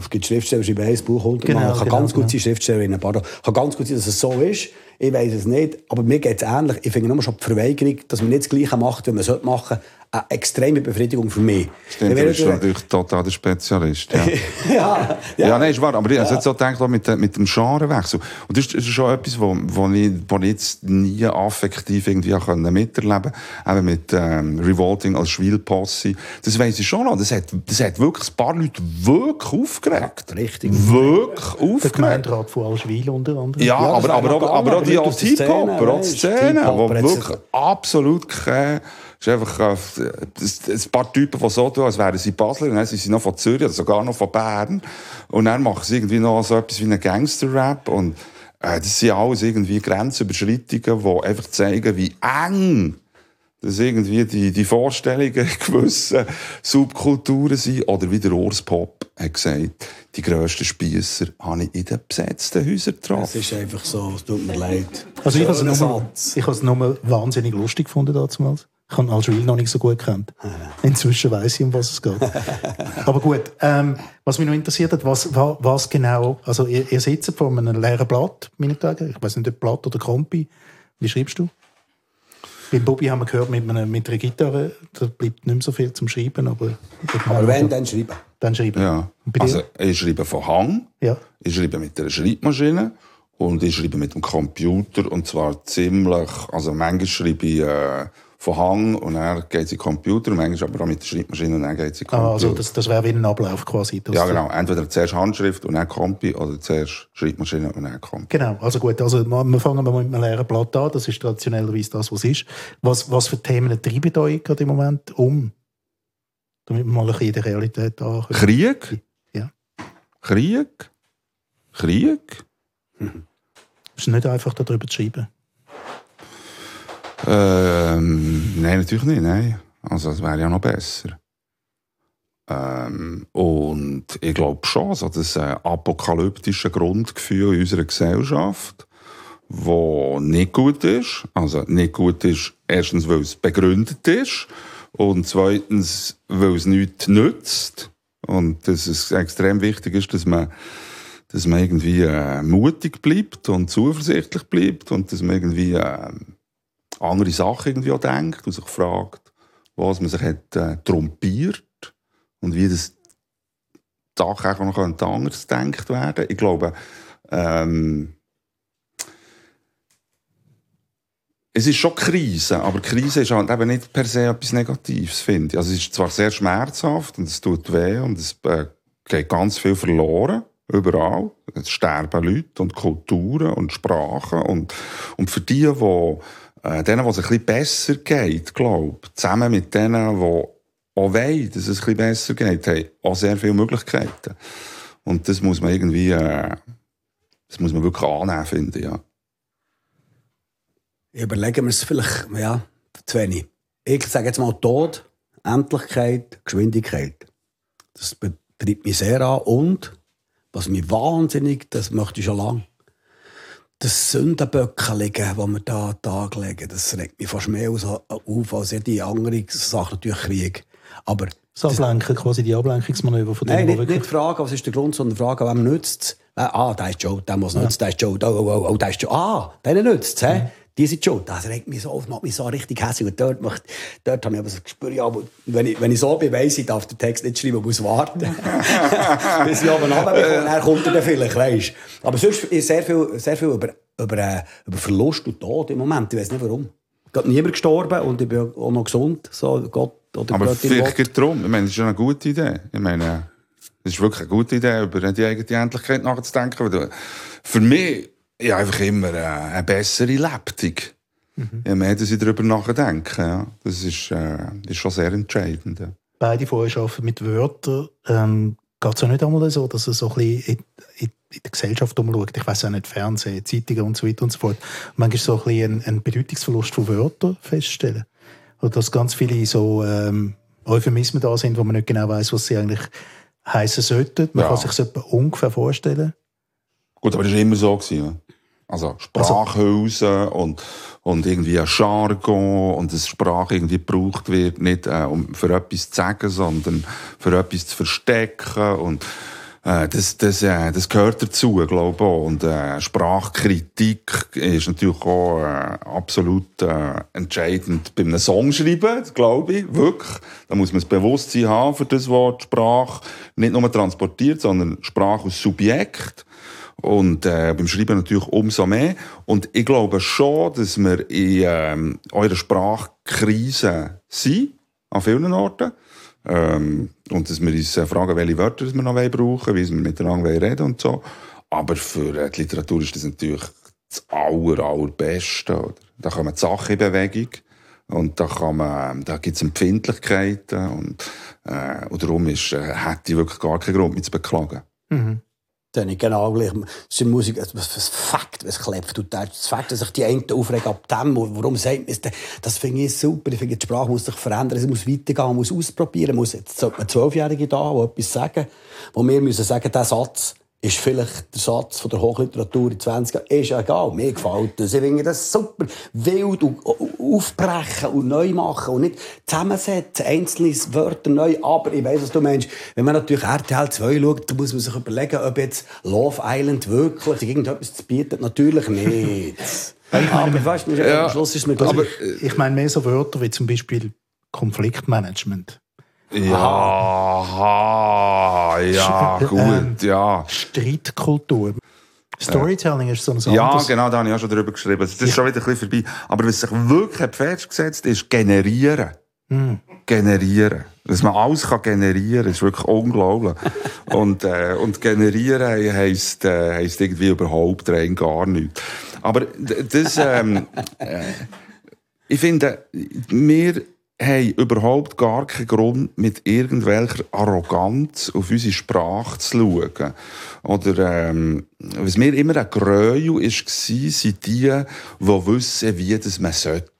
Es gibt Schriftsteller, die schreiben ein Buch 100 Mal. Genau, Kann genau, ganz gut genau. sein, Schriftstellerinnen, pardon. Kann ganz gut sein, dass es so ist. Ich weiß es nicht. Aber mir geht es ähnlich. Ich finde nur schon die Verweigerung, dass man nicht das Gleiche macht, wie man es machen sollte, eine extreme Befriedigung für mich. Stimmt, du bist natürlich total der Spezialist. Ja. ja, Ja, nein, ist wahr. Aber ich habe jetzt so gedacht, auch mit, mit dem Genrewechsel. Und das ist, schon etwas, wo, wo, ich, wo ich jetzt nie affektiv irgendwie auch können miterleben konnte. Eben mit ähm, Revolting als Schwilposse. Das weiss ich schon noch. Das hat, das hat wirklich ein paar Leute wirklich aufgeregt. Richtig. Wirklich Der aufgeregt. Gemeinderat von Alschwil unter anderem. Ja, Ja, aber, aber, auch, gegangen, aber auch aber die der Hip-Hopper, auch die Szene, sich- wirklich absolut kein, ist einfach äh, ein paar Typen, die so tun, als wären sie Basler, und dann sind sie noch von Zürich oder sogar noch von Bern. Und dann machen sie irgendwie noch so etwas wie einen Gangster-Rap und äh, das sind alles irgendwie Grenzüberschreitungen, die einfach zeigen, wie eng dass irgendwie die, die Vorstellungen gewissen Subkulturen sind. Oder wie der Urs Pop hat gesagt, die grössten Spiesser habe ich in den besetzten Häusern Es getroffen. ist einfach so, es tut mir leid. Also ich habe es nur, Satz. ich habe es nur wahnsinnig lustig gefunden damals. Ich habe Algeril noch nicht so gut kennt. Inzwischen weiß ich, um was es geht. Aber gut, ähm, was mich noch interessiert hat, was, wa- was genau, also ihr, ihr sitzt vor einem leeren Blatt, meine Tage. Ich weiß nicht, ob Blatt oder Kompi. Wie schreibst du? Bei Bobby haben wir gehört, mit, einer, mit einer Gitarre, da bleibt nicht mehr so viel zum Schreiben, aber, Aber wenn, dann schreiben. dann schreiben. Ja. Also, ich schreibe von Hang, Ja. ich schreibe mit einer Schreibmaschine und ich schreibe mit dem Computer und zwar ziemlich, also manchmal schreibe ich äh, von Hang und dann geht es in den Computer, und manchmal aber auch mit der Schreibmaschine und dann geht es in den Computer. Ah, also das, das wäre wie ein Ablauf quasi. ja, genau. Entweder zuerst Handschrift und dann Compi oder zuerst Schreibmaschine und dann Compi. Genau, also gut, also wir fangen mal mit einem leeren Blatt an, das ist traditionellerweise das, was ist. Was, was für Themen treiben euch gerade im Moment um? Damit wir mal ein bisschen in der Realität ankommen. Krieg? Ja. Krieg? Krieg? Es ist nicht einfach, darüber zu schreiben. Ähm, nein, natürlich nicht, nein. Also, das wäre ja noch besser. Ähm, und ich glaube schon, so das äh, apokalyptische Grundgefühl in unserer Gesellschaft, wo nicht gut ist. Also, nicht gut ist, erstens, weil es begründet ist und zweitens, weil es nichts nützt. Und dass es extrem wichtig ist, dass man dass man irgendwie äh, mutig bleibt und zuversichtlich bleibt und dass man irgendwie äh, andere Sachen irgendwie auch denkt und sich fragt, was man sich hat äh, trompiert und wie das Sache auch noch anders gedacht werden. Ich glaube, ähm, es ist schon Krise, aber Krise ist halt eben nicht per se etwas Negatives, finde ich. Also es ist zwar sehr schmerzhaft und es tut weh und es äh, geht ganz viel verloren, überall. Es sterben Leute und Kulturen und Sprachen und, und für die, die denen, was es ein besser geht, glaube zusammen mit denen, die auch wollen, dass es ein besser geht, haben auch sehr viele Möglichkeiten. Und das muss man irgendwie, äh, das muss man wirklich annehmen, finde ich, ja. Überlegen wir es vielleicht, ja, wenig. Ich sage jetzt mal Tod, Endlichkeit, Geschwindigkeit. Das betreibt mich sehr an. Und, was mich wahnsinnig, das möchte ich schon lange, das Sündenböcke liegen, das wir da an den Tag legen, das regt mich fast mehr aus- auf als jede andere Sache, natürlich Krieg. Aber Das Ablenken, quasi die Ablenkungsmanöver von Nein, denen, nicht, nicht fragen, was ist der Grund, sondern fragen, wem nützt es. Ah, der ist Joe, der muss nützen, der ist Joe, oh, oh, oh, oh, der ist Joe. Ah, denen nützt es, hä? Die sind Joe. Das regt mich so auf, macht mich so richtig hässlich. Und dort, macht, dort habe ich aber so Gespür, ja, wenn ich, wenn ich so bin, weiss ich, darf den Text nicht schreiben, muss warten. Bis ich oben runterbekomme, dann kommt er dann vielleicht, weisst Aber sonst ist sehr viel, sehr viel über, über, äh, über Verlust und Tod im Moment. Ich weiß nicht warum. Geht niemand gestorben und ich bin auch noch gesund. So, Gott oder Aber Göttin vielleicht geht darum. Ich meine, das ist schon eine gute Idee. Ich meine, es ist wirklich eine gute Idee, über die eigene Endlichkeit nachzudenken. Für mich, ja, einfach immer äh, eine bessere Lebtung. Je mehr, dass ich darüber nachdenke, ja. Das ist, äh, ist schon sehr entscheidend. Ja. beide von euch arbeiten mit Wörtern. Ähm, Geht es ja nicht einmal so, dass es so ein bisschen in, in, in der Gesellschaft umschaut? Ich weiß auch nicht, Fernsehen, Zeitungen und so weiter und so fort. Manchmal so ein bisschen einen, einen Bedeutungsverlust von Wörtern feststellen. Oder dass ganz viele so ähm, Euphemismen da sind, wo man nicht genau weiß, was sie eigentlich heißen sollten. Man Ja. kann sich etwa ungefähr vorstellen. Gut, aber das war immer so. Gewesen, ja. Also Sprachhülsen und, und irgendwie ein Jargon und dass Sprache irgendwie gebraucht wird, nicht äh, um für etwas zu sagen, sondern für etwas zu verstecken und äh, das, das, äh, das gehört dazu, glaube ich auch. Und äh, Sprachkritik ist natürlich auch äh, absolut äh, entscheidend bei einem Songschreiben, glaube ich, wirklich. Da muss man das Bewusstsein haben für das Wort Sprache. Nicht nur transportiert, sondern Sprache als Subjekt. Und äh, beim Schreiben natürlich umso mehr. Und ich glaube schon, dass wir in ähm, eurer Sprachkrise sind, an vielen Orten. Ähm, und dass wir uns äh, fragen, welche Wörter wir noch brauchen wie wir miteinander reden wollen und so. Aber für äh, die Literatur ist das natürlich das aller, allerbeste. Oder? Da kommen die Sachen in Bewegung. Und da, man, da gibt es Empfindlichkeiten. Und, äh, und darum ist, äh, hätte ich wirklich gar keinen Grund, mich zu beklagen. Dann ich genau gleich. Es ist Musik, was was Fakt, was klebt. Und das Fakt, dass sich die einen aufregen ab dem, warum sagt man es, das finde ich super. Ich finde, die Sprache muss sich verändern, sie muss weitergehen, muss ausprobieren. Muss, jetzt sollte man Zwölfjährige da, die etwas sagen, wo wir müssen sagen, der Satz ist vielleicht der Satz von der Hochliteratur in 20 Jahren, ist ja egal, mir gefällt das. Ich finde das super wild und aufbrechen und neu machen und nicht zusammensetzen, einzelne Wörter neu, aber ich weiss, was du meinst. Wenn man natürlich RTL 2 schaut, dann muss man sich überlegen, ob jetzt Love Island wirklich irgendetwas zu bieten Natürlich nicht. aber weißt du, ja, am Schluss ist mir aber, äh, Ich meine mehr so Wörter wie zum Beispiel Konfliktmanagement. Ja, ja, gut, ähm, ja. Streitkultur. Storytelling ist so ein Ja, anderes. genau, da habe ich auch schon drüber geschrieben. Das ist ja. schon wieder ein bisschen vorbei. Aber was sich wirklich festgesetzt ist, generieren. Mm. Generieren. Dass man alles kann generieren kann, ist wirklich unglaublich. und, äh, und generieren heisst, äh, heisst irgendwie überhaupt rein gar nichts. Aber das, ähm, äh, ich finde, wir haben überhaupt gar keinen Grund, mit irgendwelcher Arroganz auf unsere Sprache zu schauen. Oder, ähm, was mir immer ein Gräuel war, sind die, die wissen, wie das man sollte.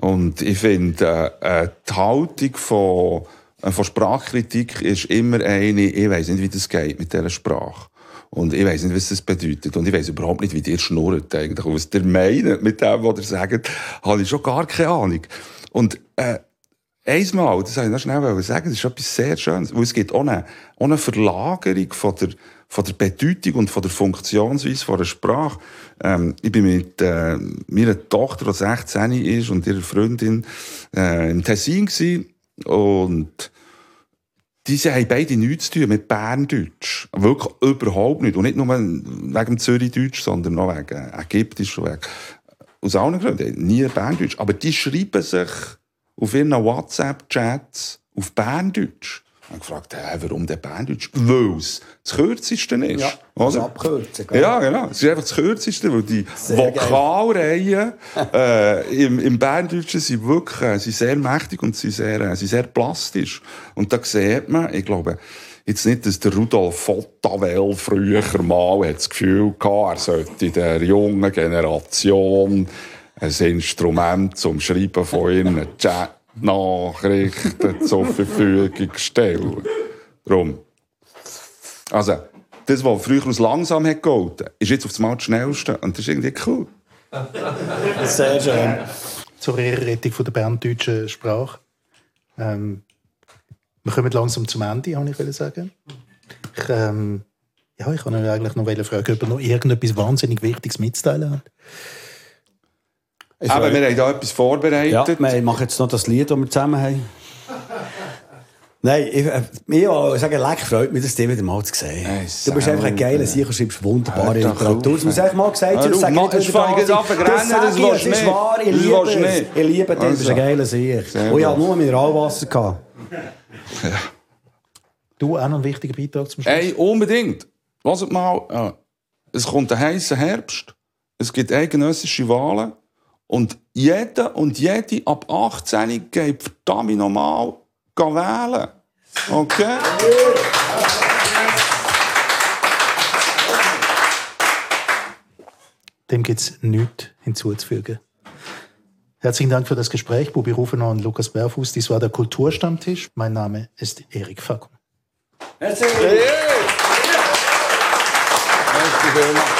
Und ich finde, äh, die Haltung von, äh, von Sprachkritik ist immer eine, ich weiß nicht, wie das geht mit dieser Sprache. Und ich weiß nicht, was das bedeutet. Und ich weiß überhaupt nicht, wie ihr schnurrt eigentlich. Und was ihr meint mit dem, was ihr sagt, habe ich schon gar keine Ahnung. Und äh, einmal, das wollte ich noch schnell sagen, das ist etwas sehr Schönes, weil es gibt auch eine, auch Verlagerung von der, von der Bedeutung und von der Funktionsweise von der Sprache. Ähm, ich bin mit äh, meiner Tochter, die 16 ist, und ihrer Freundin äh, im Tessin gewesen, und diese haben beide nichts zu tun mit Berndeutsch. Wirklich überhaupt nicht. Und nicht nur wegen Zürichdeutsch, sondern noch wegen Ägyptisch, wegen aus allen Gründen, nie Berndeutsch. Aber die schreiben sich auf ihren WhatsApp-Chats auf Berndeutsch. Ich habe gefragt, hey, warum der Berndeutsch? Weil es das Kürzeste ist. Ja, das Abkürzen. Ja, genau. Es ist einfach das Kürzeste, weil die sehr Vokalreihen äh, im, im Berndeutschen sind wirklich äh, sind sehr mächtig und sind sehr, äh, sind sehr plastisch. Und da sieht man, ich glaube, Jetzt nicht, dass der Rudolf Fottavel früher mal das Gefühl hatte, er sollte der jungen Generation ein Instrument zum Schreiben von ihren Chat-Nachrichten zur Verfügung stellen. Darum. Also, das, was früher aus langsam hat gegolten, ist jetzt auf das Mal das Schnellste. Und das ist irgendwie cool. Sehr schön. Zur Ehrenrettung der berndeutschen Sprache. Ähm, wir kommen langsam zum Ende, habe ich sagen. Ich, ähm, ja, ich wollte eigentlich noch fragen, ob er noch irgendetwas wahnsinnig Wichtiges mitzuteilen hat. Aber wir haben da etwas vorbereitet. Ja, wir machen jetzt noch das Lied, das wir zusammen haben. Nein, ich, äh, ich sage, leck, freut mich, das dir wieder mal zu sehen. Hey, du bist einfach ein geiler Sicher, schreibst wunderbare Literatur. Das muss ich mal gesagt haben. Das sage ich jetzt ab, das sage ich, es ist wahr, ich liebe es. Ich liebe dich, du bist ein geiler Sicher. Und ich hatte nur Mineralwasser. Gehabt. Ja. Du, auch noch einen wichtigen Beitrag zum Schluss? Ey, unbedingt. Lasst mal, es kommt ein heißer Herbst, es gibt eidgenössische Wahlen und jeder und jede ab 18 geht verdammt normal wählen. Okay? Dem gibt es nichts hinzuzufügen. Herzlichen Dank für das Gespräch, Bubi Rufener und Lukas Berfuß. Dies war der Kulturstammtisch. Mein Name ist Erik Fackung. Herzlichen Dank.